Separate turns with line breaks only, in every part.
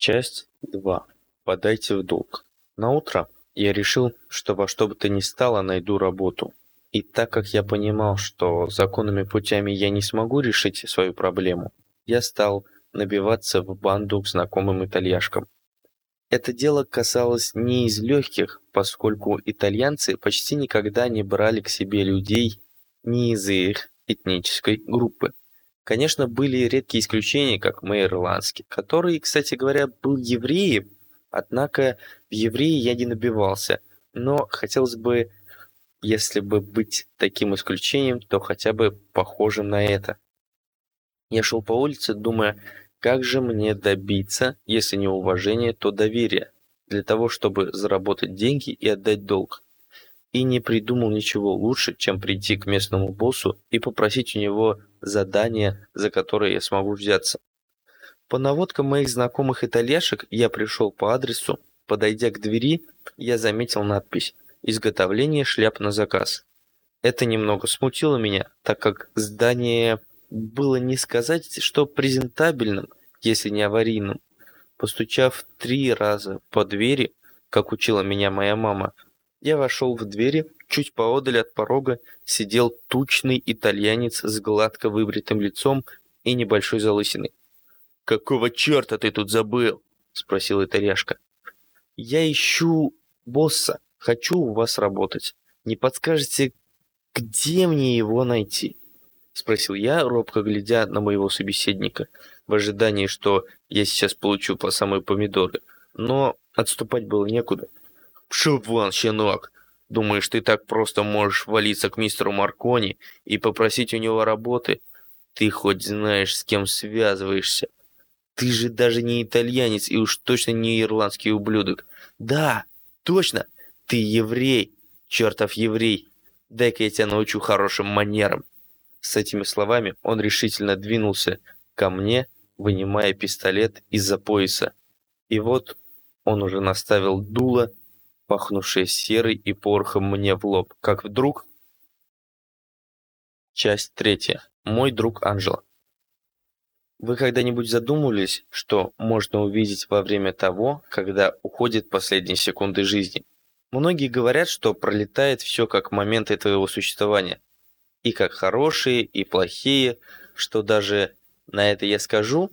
Часть 2. Подайте в долг. На утро я решил, что во что бы то ни стало найду работу. И так как я понимал, что законными путями я не смогу решить свою проблему, я стал набиваться в банду к знакомым итальяшкам. Это дело касалось не из легких, поскольку итальянцы почти никогда не брали к себе людей не из их этнической группы. Конечно, были редкие исключения, как мэр Ирландский, который, кстати говоря, был евреем, однако в евреи я не набивался, но хотелось бы, если бы быть таким исключением, то хотя бы похожим на это. Я шел по улице, думая, как же мне добиться, если не уважения, то доверия, для того, чтобы заработать деньги и отдать долг и не придумал ничего лучше, чем прийти к местному боссу и попросить у него задание, за которое я смогу взяться. По наводкам моих знакомых итальяшек я пришел по адресу. Подойдя к двери, я заметил надпись «Изготовление шляп на заказ». Это немного смутило меня, так как здание было не сказать, что презентабельным, если не аварийным. Постучав три раза по двери, как учила меня моя мама, я вошел в двери, чуть поодаль от порога сидел тучный итальянец с гладко выбритым лицом и небольшой залысиной. «Какого черта ты тут забыл?» — спросил итальяшка. «Я ищу босса, хочу у вас работать. Не подскажете, где мне его найти?» — спросил я, робко глядя на моего собеседника, в ожидании, что я сейчас получу по самой помидоры. Но отступать было некуда. «Пшел вон, щенок! Думаешь, ты так просто можешь валиться к мистеру Маркони и попросить у него работы? Ты хоть знаешь, с кем связываешься? Ты же даже не итальянец и уж точно не ирландский ублюдок. Да, точно, ты еврей, чертов еврей. Дай-ка я тебя научу хорошим манерам». С этими словами он решительно двинулся ко мне, вынимая пистолет из-за пояса. И вот он уже наставил дуло пахнувшее серой и порохом мне в лоб, как вдруг... Часть третья. Мой друг Анжела. Вы когда-нибудь задумывались, что можно увидеть во время того, когда уходят последние секунды жизни? Многие говорят, что пролетает все как моменты твоего существования. И как хорошие, и плохие, что даже на это я скажу,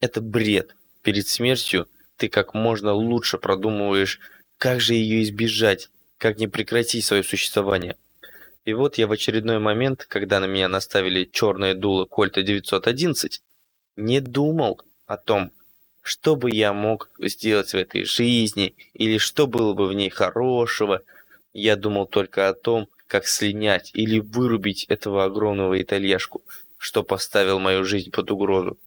это бред. Перед смертью ты как можно лучше продумываешь как же ее избежать? Как не прекратить свое существование? И вот я в очередной момент, когда на меня наставили черное дуло Кольта 911, не думал о том, что бы я мог сделать в этой жизни, или что было бы в ней хорошего. Я думал только о том, как слинять или вырубить этого огромного итальяшку, что поставил мою жизнь под угрозу.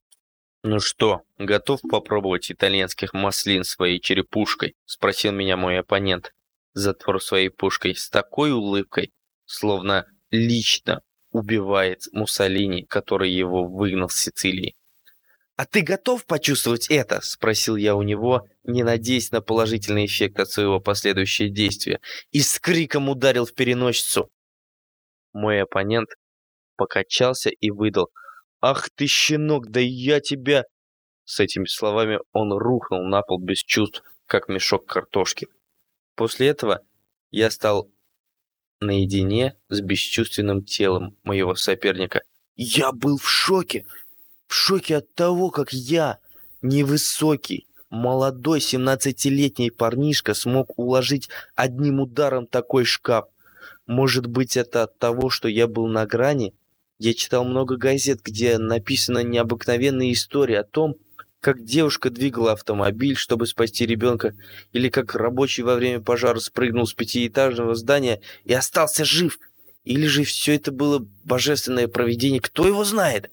«Ну что, готов попробовать итальянских маслин своей черепушкой?» — спросил меня мой оппонент. Затвор своей пушкой с такой улыбкой, словно лично убивает Муссолини, который его выгнал с Сицилии. «А ты готов почувствовать это?» — спросил я у него, не надеясь на положительный эффект от своего последующего действия, и с криком ударил в переносицу. Мой оппонент покачался и выдал — «Ах ты, щенок, да я тебя...» С этими словами он рухнул на пол без чувств, как мешок картошки. После этого я стал наедине с бесчувственным телом моего соперника. Я был в шоке. В шоке от того, как я, невысокий, молодой 17-летний парнишка, смог уложить одним ударом такой шкаф. Может быть, это от того, что я был на грани Я читал много газет, где написана необыкновенная история о том, как девушка двигала автомобиль, чтобы спасти ребенка, или как рабочий во время пожара спрыгнул с пятиэтажного здания и остался жив, или же все это было божественное провидение, кто его знает?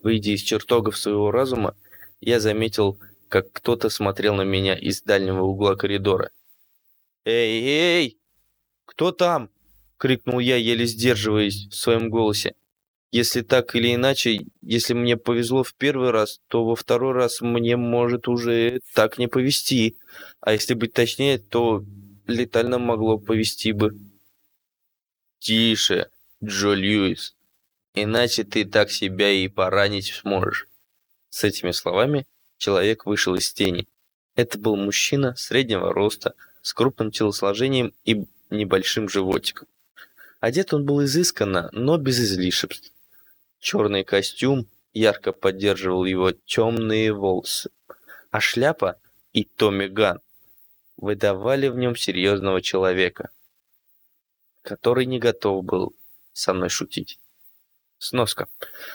Выйдя из чертогов своего разума, я заметил, как кто-то смотрел на меня из дальнего угла коридора. «Эй, эй! Кто там?» — крикнул я, еле сдерживаясь в своем голосе. Если так или иначе, если мне повезло в первый раз, то во второй раз мне может уже так не повезти. А если быть точнее, то летально могло повезти бы. Тише, Джо Льюис. Иначе ты так себя и поранить сможешь. С этими словами человек вышел из тени. Это был мужчина среднего роста, с крупным телосложением и небольшим животиком. Одет он был изысканно, но без излишеств. Черный костюм ярко поддерживал его темные волосы, а шляпа и Томми Ган выдавали в нем серьезного человека, который не готов был со мной шутить. Сноска.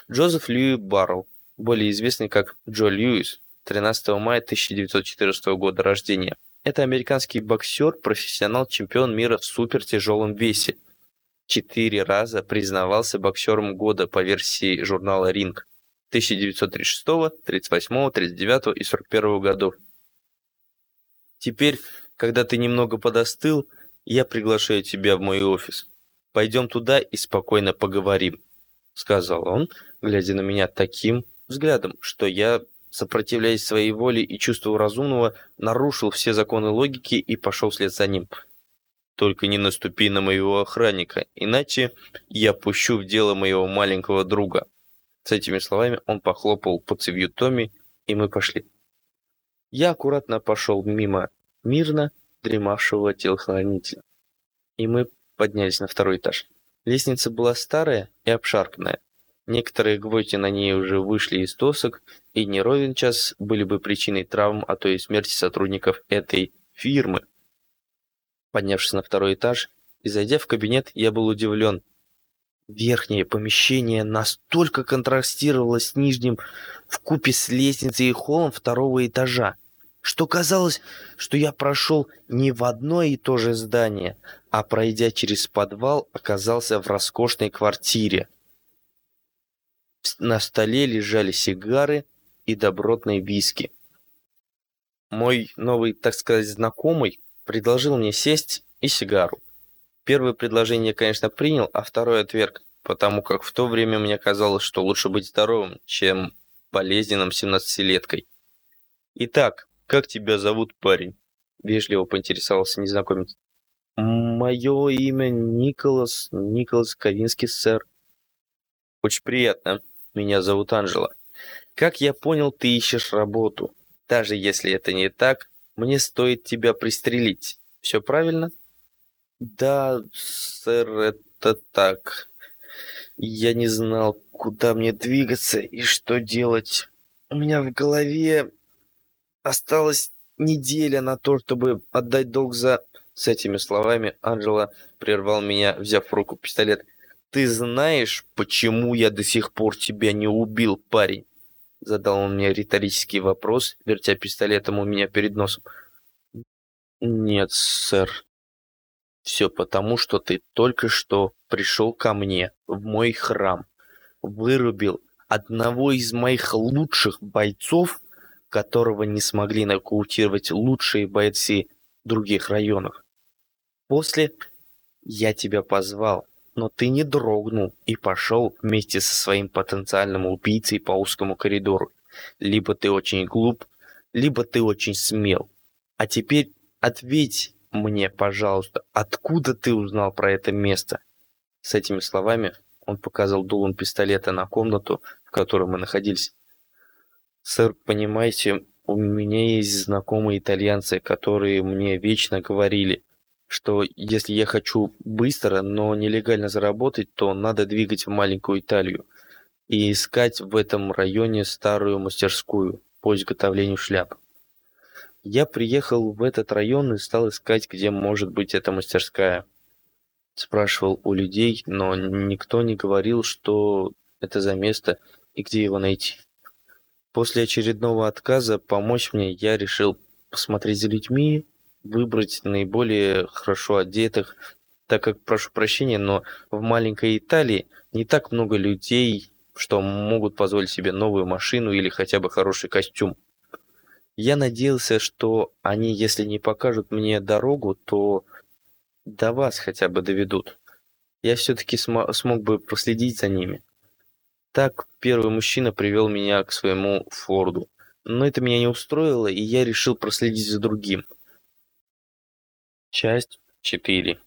Джозеф Льюи Барроу, более известный как Джо Льюис, 13 мая 1914 года рождения. Это американский боксер, профессионал, чемпион мира в супертяжелом весе – четыре раза признавался боксером года по версии журнала «Ринг» 1936, 38, 39 и 41 годов. Теперь, когда ты немного подостыл, я приглашаю тебя в мой офис. Пойдем туда и спокойно поговорим, сказал он, глядя на меня таким взглядом, что я, сопротивляясь своей воле и чувству разумного, нарушил все законы логики и пошел вслед за ним. Только не наступи на моего охранника, иначе я пущу в дело моего маленького друга. С этими словами он похлопал по цевью Томми, и мы пошли. Я аккуратно пошел мимо мирно дремавшего телохранителя. И мы поднялись на второй этаж. Лестница была старая и обшарпанная. Некоторые гвозди на ней уже вышли из досок, и не ровен час были бы причиной травм, а то и смерти сотрудников этой фирмы. Поднявшись на второй этаж и зайдя в кабинет, я был удивлен. Верхнее помещение настолько контрастировало с нижним в купе с лестницей и холлом второго этажа, что казалось, что я прошел не в одно и то же здание, а пройдя через подвал, оказался в роскошной квартире. На столе лежали сигары и добротные виски. Мой новый, так сказать, знакомый предложил мне сесть и сигару. Первое предложение, конечно, принял, а второе отверг, потому как в то время мне казалось, что лучше быть здоровым, чем болезненным 17-леткой. «Итак, как тебя зовут, парень?» — вежливо поинтересовался незнакомец. «Мое имя Николас, Николас Ковинский, сэр». «Очень приятно. Меня зовут Анжела. Как я понял, ты ищешь работу. Даже если это не так, мне стоит тебя пристрелить. Все правильно? Да, сэр, это так. Я не знал, куда мне двигаться и что делать. У меня в голове осталась неделя на то, чтобы отдать долг за... С этими словами Анжела прервал меня, взяв в руку пистолет. «Ты знаешь, почему я до сих пор тебя не убил, парень?» Задал он мне риторический вопрос, вертя пистолетом у меня перед носом. «Нет, сэр. Все потому, что ты только что пришел ко мне, в мой храм, вырубил одного из моих лучших бойцов, которого не смогли нокаутировать лучшие бойцы других районов. После я тебя позвал, но ты не дрогнул и пошел вместе со своим потенциальным убийцей по узкому коридору. Либо ты очень глуп, либо ты очень смел. А теперь ответь мне, пожалуйста, откуда ты узнал про это место?» С этими словами он показал дулом пистолета на комнату, в которой мы находились. «Сэр, понимаете, у меня есть знакомые итальянцы, которые мне вечно говорили, что если я хочу быстро, но нелегально заработать, то надо двигать в маленькую Италию и искать в этом районе старую мастерскую по изготовлению шляп. Я приехал в этот район и стал искать, где может быть эта мастерская. Спрашивал у людей, но никто не говорил, что это за место и где его найти. После очередного отказа помочь мне я решил посмотреть за людьми, выбрать наиболее хорошо одетых, так как, прошу прощения, но в маленькой Италии не так много людей, что могут позволить себе новую машину или хотя бы хороший костюм. Я надеялся, что они, если не покажут мне дорогу, то до вас хотя бы доведут. Я все-таки см смог бы проследить за ними. Так первый мужчина привел меня к своему Форду. Но это меня не устроило, и я решил проследить за другим. Часть 4.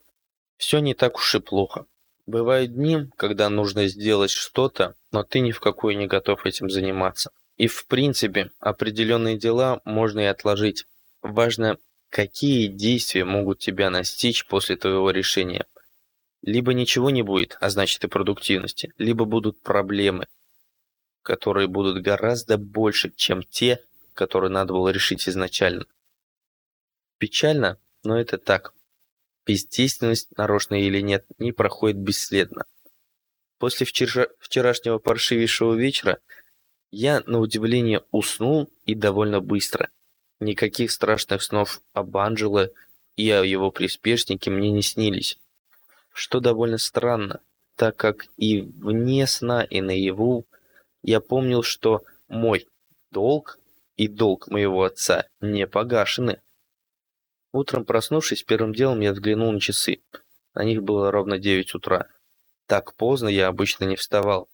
Все не так уж и плохо. Бывают дни, когда нужно сделать что-то, но ты ни в какой не готов этим заниматься. И в принципе, определенные дела можно и отложить. Важно, какие действия могут тебя настичь после твоего решения. Либо ничего не будет, а значит и продуктивности, либо будут проблемы, которые будут гораздо больше, чем те, которые надо было решить изначально. Печально, но это так. Бездейственность, нарочно или нет, не проходит бесследно. После вчера... вчерашнего паршивейшего вечера я, на удивление, уснул и довольно быстро. Никаких страшных снов об Анджело и о его приспешнике мне не снились что довольно странно, так как и вне сна, и наяву я помнил, что мой долг и долг моего отца не погашены. Утром проснувшись, первым делом я взглянул на часы. На них было ровно 9 утра. Так поздно я обычно не вставал.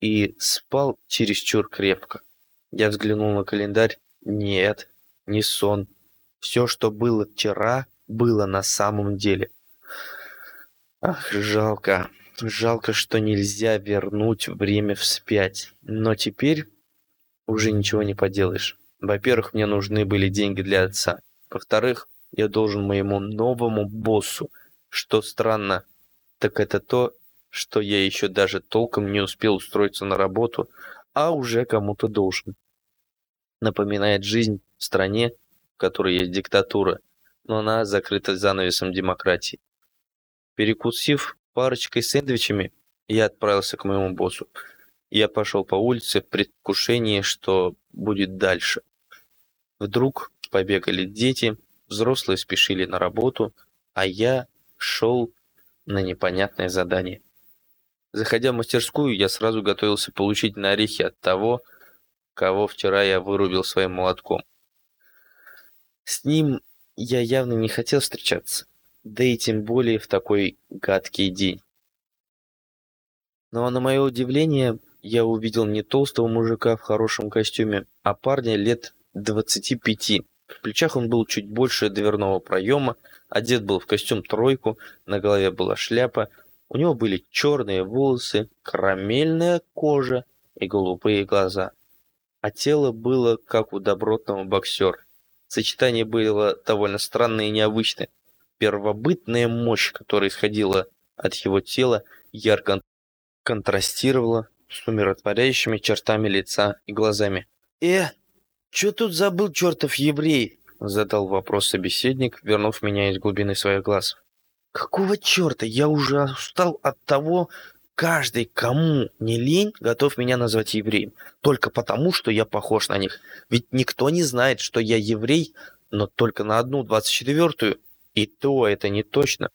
И спал чересчур крепко. Я взглянул на календарь. Нет, не сон. Все, что было вчера, было на самом деле. Ах, жалко. Жалко, что нельзя вернуть время вспять. Но теперь уже ничего не поделаешь. Во-первых, мне нужны были деньги для отца. Во-вторых, я должен моему новому боссу. Что странно, так это то, что я еще даже толком не успел устроиться на работу, а уже кому-то должен. Напоминает жизнь в стране, в которой есть диктатура, но она закрыта занавесом демократии. Перекусив парочкой сэндвичами, я отправился к моему боссу. Я пошел по улице в предвкушении, что будет дальше. Вдруг побегали дети, взрослые спешили на работу, а я шел на непонятное задание. Заходя в мастерскую, я сразу готовился получить на орехи от того, кого вчера я вырубил своим молотком. С ним я явно не хотел встречаться да и тем более в такой гадкий день. Но на мое удивление, я увидел не толстого мужика в хорошем костюме, а парня лет 25. В плечах он был чуть больше дверного проема, одет был в костюм тройку, на голове была шляпа, у него были черные волосы, карамельная кожа и голубые глаза. А тело было как у добротного боксера. Сочетание было довольно странное и необычное первобытная мощь, которая исходила от его тела, ярко контрастировала с умиротворяющими чертами лица и глазами. «Э, чё тут забыл чертов еврей?» — задал вопрос собеседник, вернув меня из глубины своих глаз. «Какого черта? Я уже устал от того, каждый, кому не лень, готов меня назвать евреем. Только потому, что я похож на них. Ведь никто не знает, что я еврей, но только на одну двадцать четвертую и то это не точно.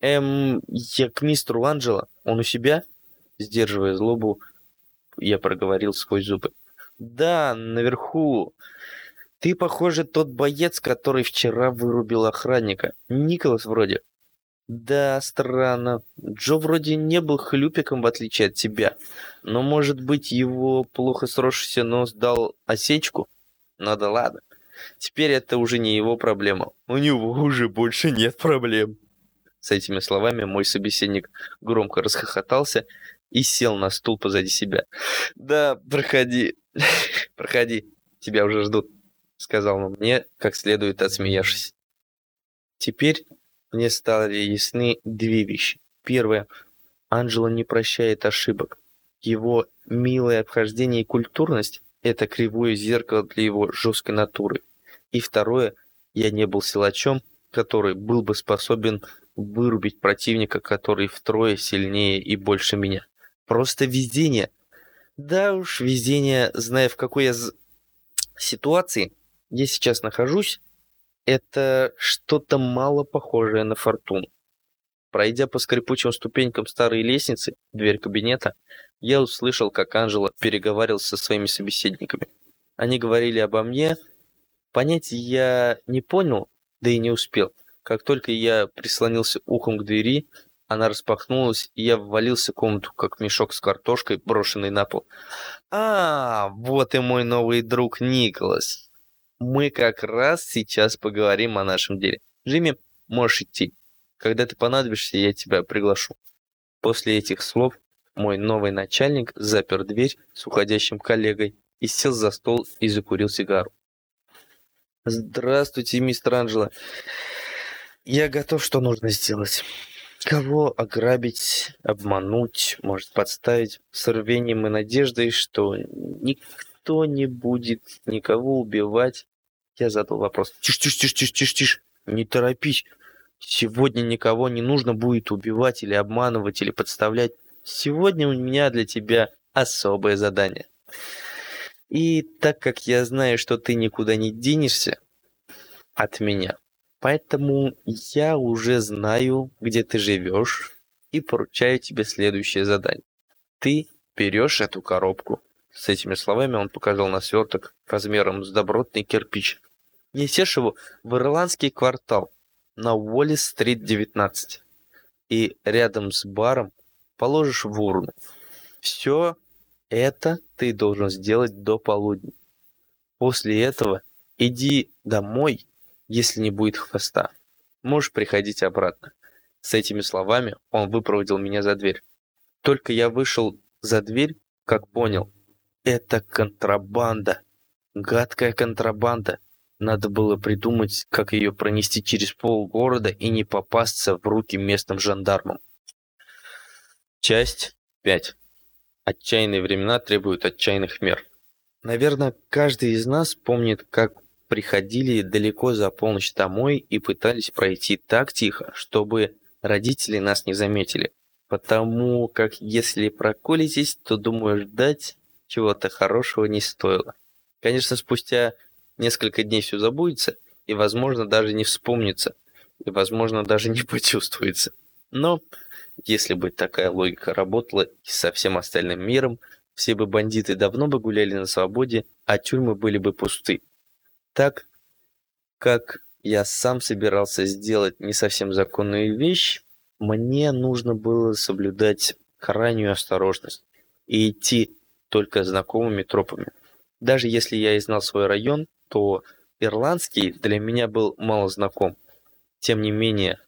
Эм, я к мистеру Анджело. Он у себя? Сдерживая злобу, я проговорил сквозь зубы. Да, наверху. Ты, похоже, тот боец, который вчера вырубил охранника. Николас вроде. Да, странно. Джо вроде не был хлюпиком, в отличие от тебя. Но, может быть, его плохо сросшийся нос дал осечку? Ну да ладно. Теперь это уже не его проблема. У него уже больше нет проблем. С этими словами мой собеседник громко расхохотался и сел на стул позади себя. «Да, проходи, проходи, тебя уже ждут», — сказал он мне, как следует отсмеявшись. Теперь мне стали ясны две вещи. Первое. Анджело не прощает ошибок. Его милое обхождение и культурность — это кривое зеркало для его жесткой натуры. И второе, я не был силачом, который был бы способен вырубить противника, который втрое сильнее и больше меня. Просто везение. Да уж, везение, зная в какой я ситуации я сейчас нахожусь, это что-то мало похожее на фортуну. Пройдя по скрипучим ступенькам старой лестницы, дверь кабинета, я услышал, как Анжела переговаривался со своими собеседниками. Они говорили обо мне. Понять я не понял, да и не успел. Как только я прислонился ухом к двери, она распахнулась, и я ввалился в комнату, как мешок с картошкой, брошенный на пол. «А, вот и мой новый друг Николас. Мы как раз сейчас поговорим о нашем деле. Джимми, можешь идти. Когда ты понадобишься, я тебя приглашу». После этих слов мой новый начальник запер дверь с уходящим коллегой и сел за стол и закурил сигару. «Здравствуйте, мистер Анджело. Я готов, что нужно сделать». Кого ограбить, обмануть, может подставить с рвением и надеждой, что никто не будет никого убивать. Я задал вопрос. Тише, тише, тише, тише, тише, тише. Не торопись. Сегодня никого не нужно будет убивать или обманывать или подставлять. Сегодня у меня для тебя особое задание. И так как я знаю, что ты никуда не денешься от меня, Поэтому я уже знаю, где ты живешь, и поручаю тебе следующее задание. Ты берешь эту коробку. С этими словами он показал на сверток размером с добротный кирпич. Несешь его в ирландский квартал на Уоллес-стрит 19. И рядом с баром положишь в урну. Все это ты должен сделать до полудня. После этого иди домой если не будет хвоста. Можешь приходить обратно. С этими словами он выпроводил меня за дверь. Только я вышел за дверь, как понял. Это контрабанда. Гадкая контрабанда. Надо было придумать, как ее пронести через пол города и не попасться в руки местным жандармам. Часть 5. Отчаянные времена требуют отчаянных мер. Наверное, каждый из нас помнит, как приходили далеко за полночь домой и пытались пройти так тихо, чтобы родители нас не заметили. Потому как если проколитесь, то, думаю, ждать чего-то хорошего не стоило. Конечно, спустя несколько дней все забудется, и, возможно, даже не вспомнится, и, возможно, даже не почувствуется. Но если бы такая логика работала и со всем остальным миром, все бы бандиты давно бы гуляли на свободе, а тюрьмы были бы пусты так, как я сам собирался сделать не совсем законную вещь, мне нужно было соблюдать крайнюю осторожность и идти только знакомыми тропами. Даже если я и знал свой район, то ирландский для меня был мало знаком. Тем не менее,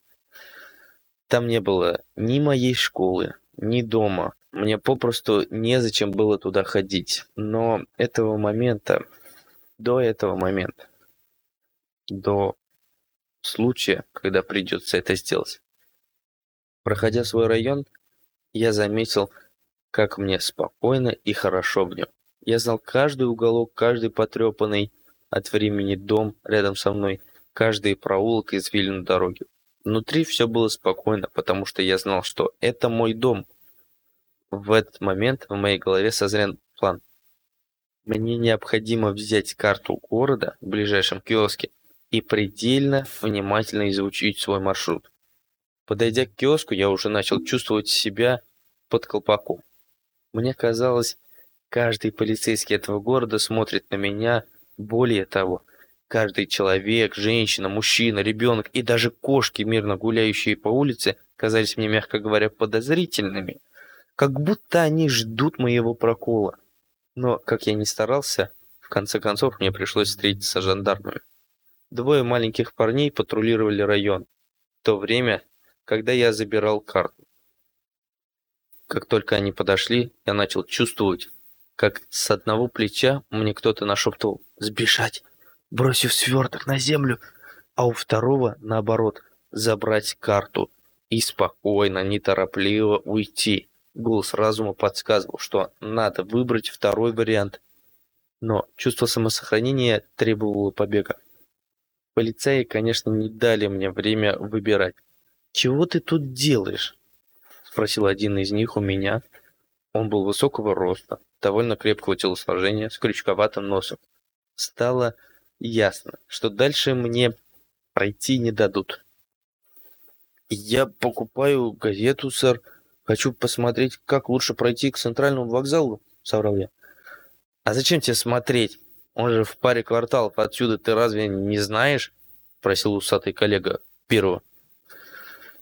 там не было ни моей школы, ни дома. Мне попросту незачем было туда ходить. Но этого момента до этого момента, до случая, когда придется это сделать. Проходя свой район, я заметил, как мне спокойно и хорошо в нем. Я знал каждый уголок, каждый потрепанный от времени дом рядом со мной, каждый проулок извилин дороги. Внутри все было спокойно, потому что я знал, что это мой дом. В этот момент в моей голове созрел план. Мне необходимо взять карту города в ближайшем киоске и предельно внимательно изучить свой маршрут. Подойдя к киоску, я уже начал чувствовать себя под колпаком. Мне казалось, каждый полицейский этого города смотрит на меня, более того, каждый человек, женщина, мужчина, ребенок и даже кошки, мирно гуляющие по улице, казались мне, мягко говоря, подозрительными, как будто они ждут моего прокола. Но, как я ни старался, в конце концов мне пришлось встретиться с жандармами. Двое маленьких парней патрулировали район, в то время, когда я забирал карту. Как только они подошли, я начал чувствовать, как с одного плеча мне кто-то нашептывал «Сбежать, бросив сверток на землю», а у второго, наоборот, забрать карту и спокойно, неторопливо уйти. Голос разума подсказывал, что надо выбрать второй вариант. Но чувство самосохранения требовало побега. Полицаи, конечно, не дали мне время выбирать. чего ты тут делаешь?» — спросил один из них у меня. Он был высокого роста, довольно крепкого телосложения, с крючковатым носом. Стало ясно, что дальше мне пройти не дадут. «Я покупаю газету, сэр. Хочу посмотреть, как лучше пройти к центральному вокзалу», — соврал я. «А зачем тебе смотреть? Он же в паре кварталов отсюда, ты разве не знаешь?» — просил усатый коллега первого.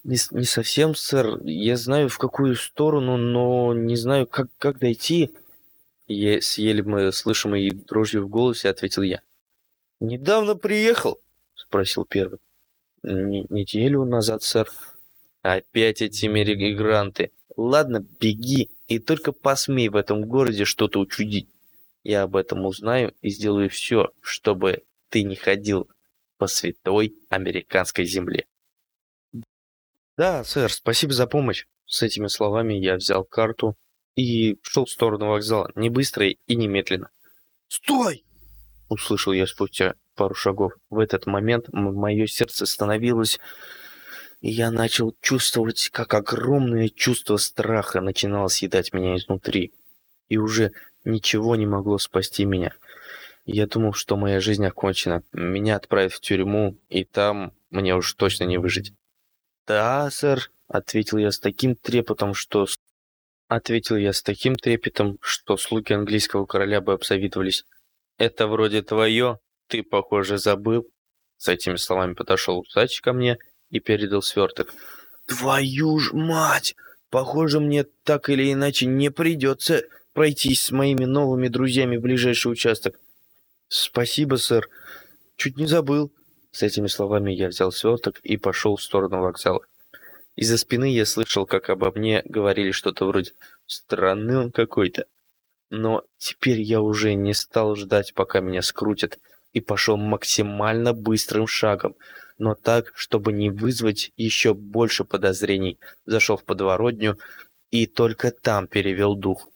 Не, не совсем, сэр. Я знаю, в какую сторону, но не знаю, как, как дойти. Я, с еле слышимой дрожью в голосе ответил я. «Недавно приехал?» — спросил первый. Н «Неделю назад, сэр». «Опять эти мигранты. Ладно, беги, и только посмей в этом городе что-то учудить. Я об этом узнаю и сделаю все, чтобы ты не ходил по святой американской земле». «Да, сэр, спасибо за помощь». С этими словами я взял карту и шел в сторону вокзала, не быстро и немедленно. «Стой!» — услышал я спустя пару шагов. В этот момент мое сердце становилось... И я начал чувствовать, как огромное чувство страха начинало съедать меня изнутри. И уже ничего не могло спасти меня. Я думал, что моя жизнь окончена. Меня отправят в тюрьму, и там мне уж точно не выжить. «Да, сэр», — ответил я с таким трепетом, что... Ответил я с таким трепетом, что слуги английского короля бы обзавидовались. «Это вроде твое, ты, похоже, забыл». С этими словами подошел усач ко мне и передал сверток. «Твою ж мать! Похоже, мне так или иначе не придется пройтись с моими новыми друзьями в ближайший участок». «Спасибо, сэр. Чуть не забыл. С этими словами я взял сверток и пошел в сторону вокзала. Из-за спины я слышал, как обо мне говорили что-то вроде «странный он какой-то». Но теперь я уже не стал ждать, пока меня скрутят, и пошел максимально быстрым шагом, но так, чтобы не вызвать еще больше подозрений. Зашел в подворотню и только там перевел дух.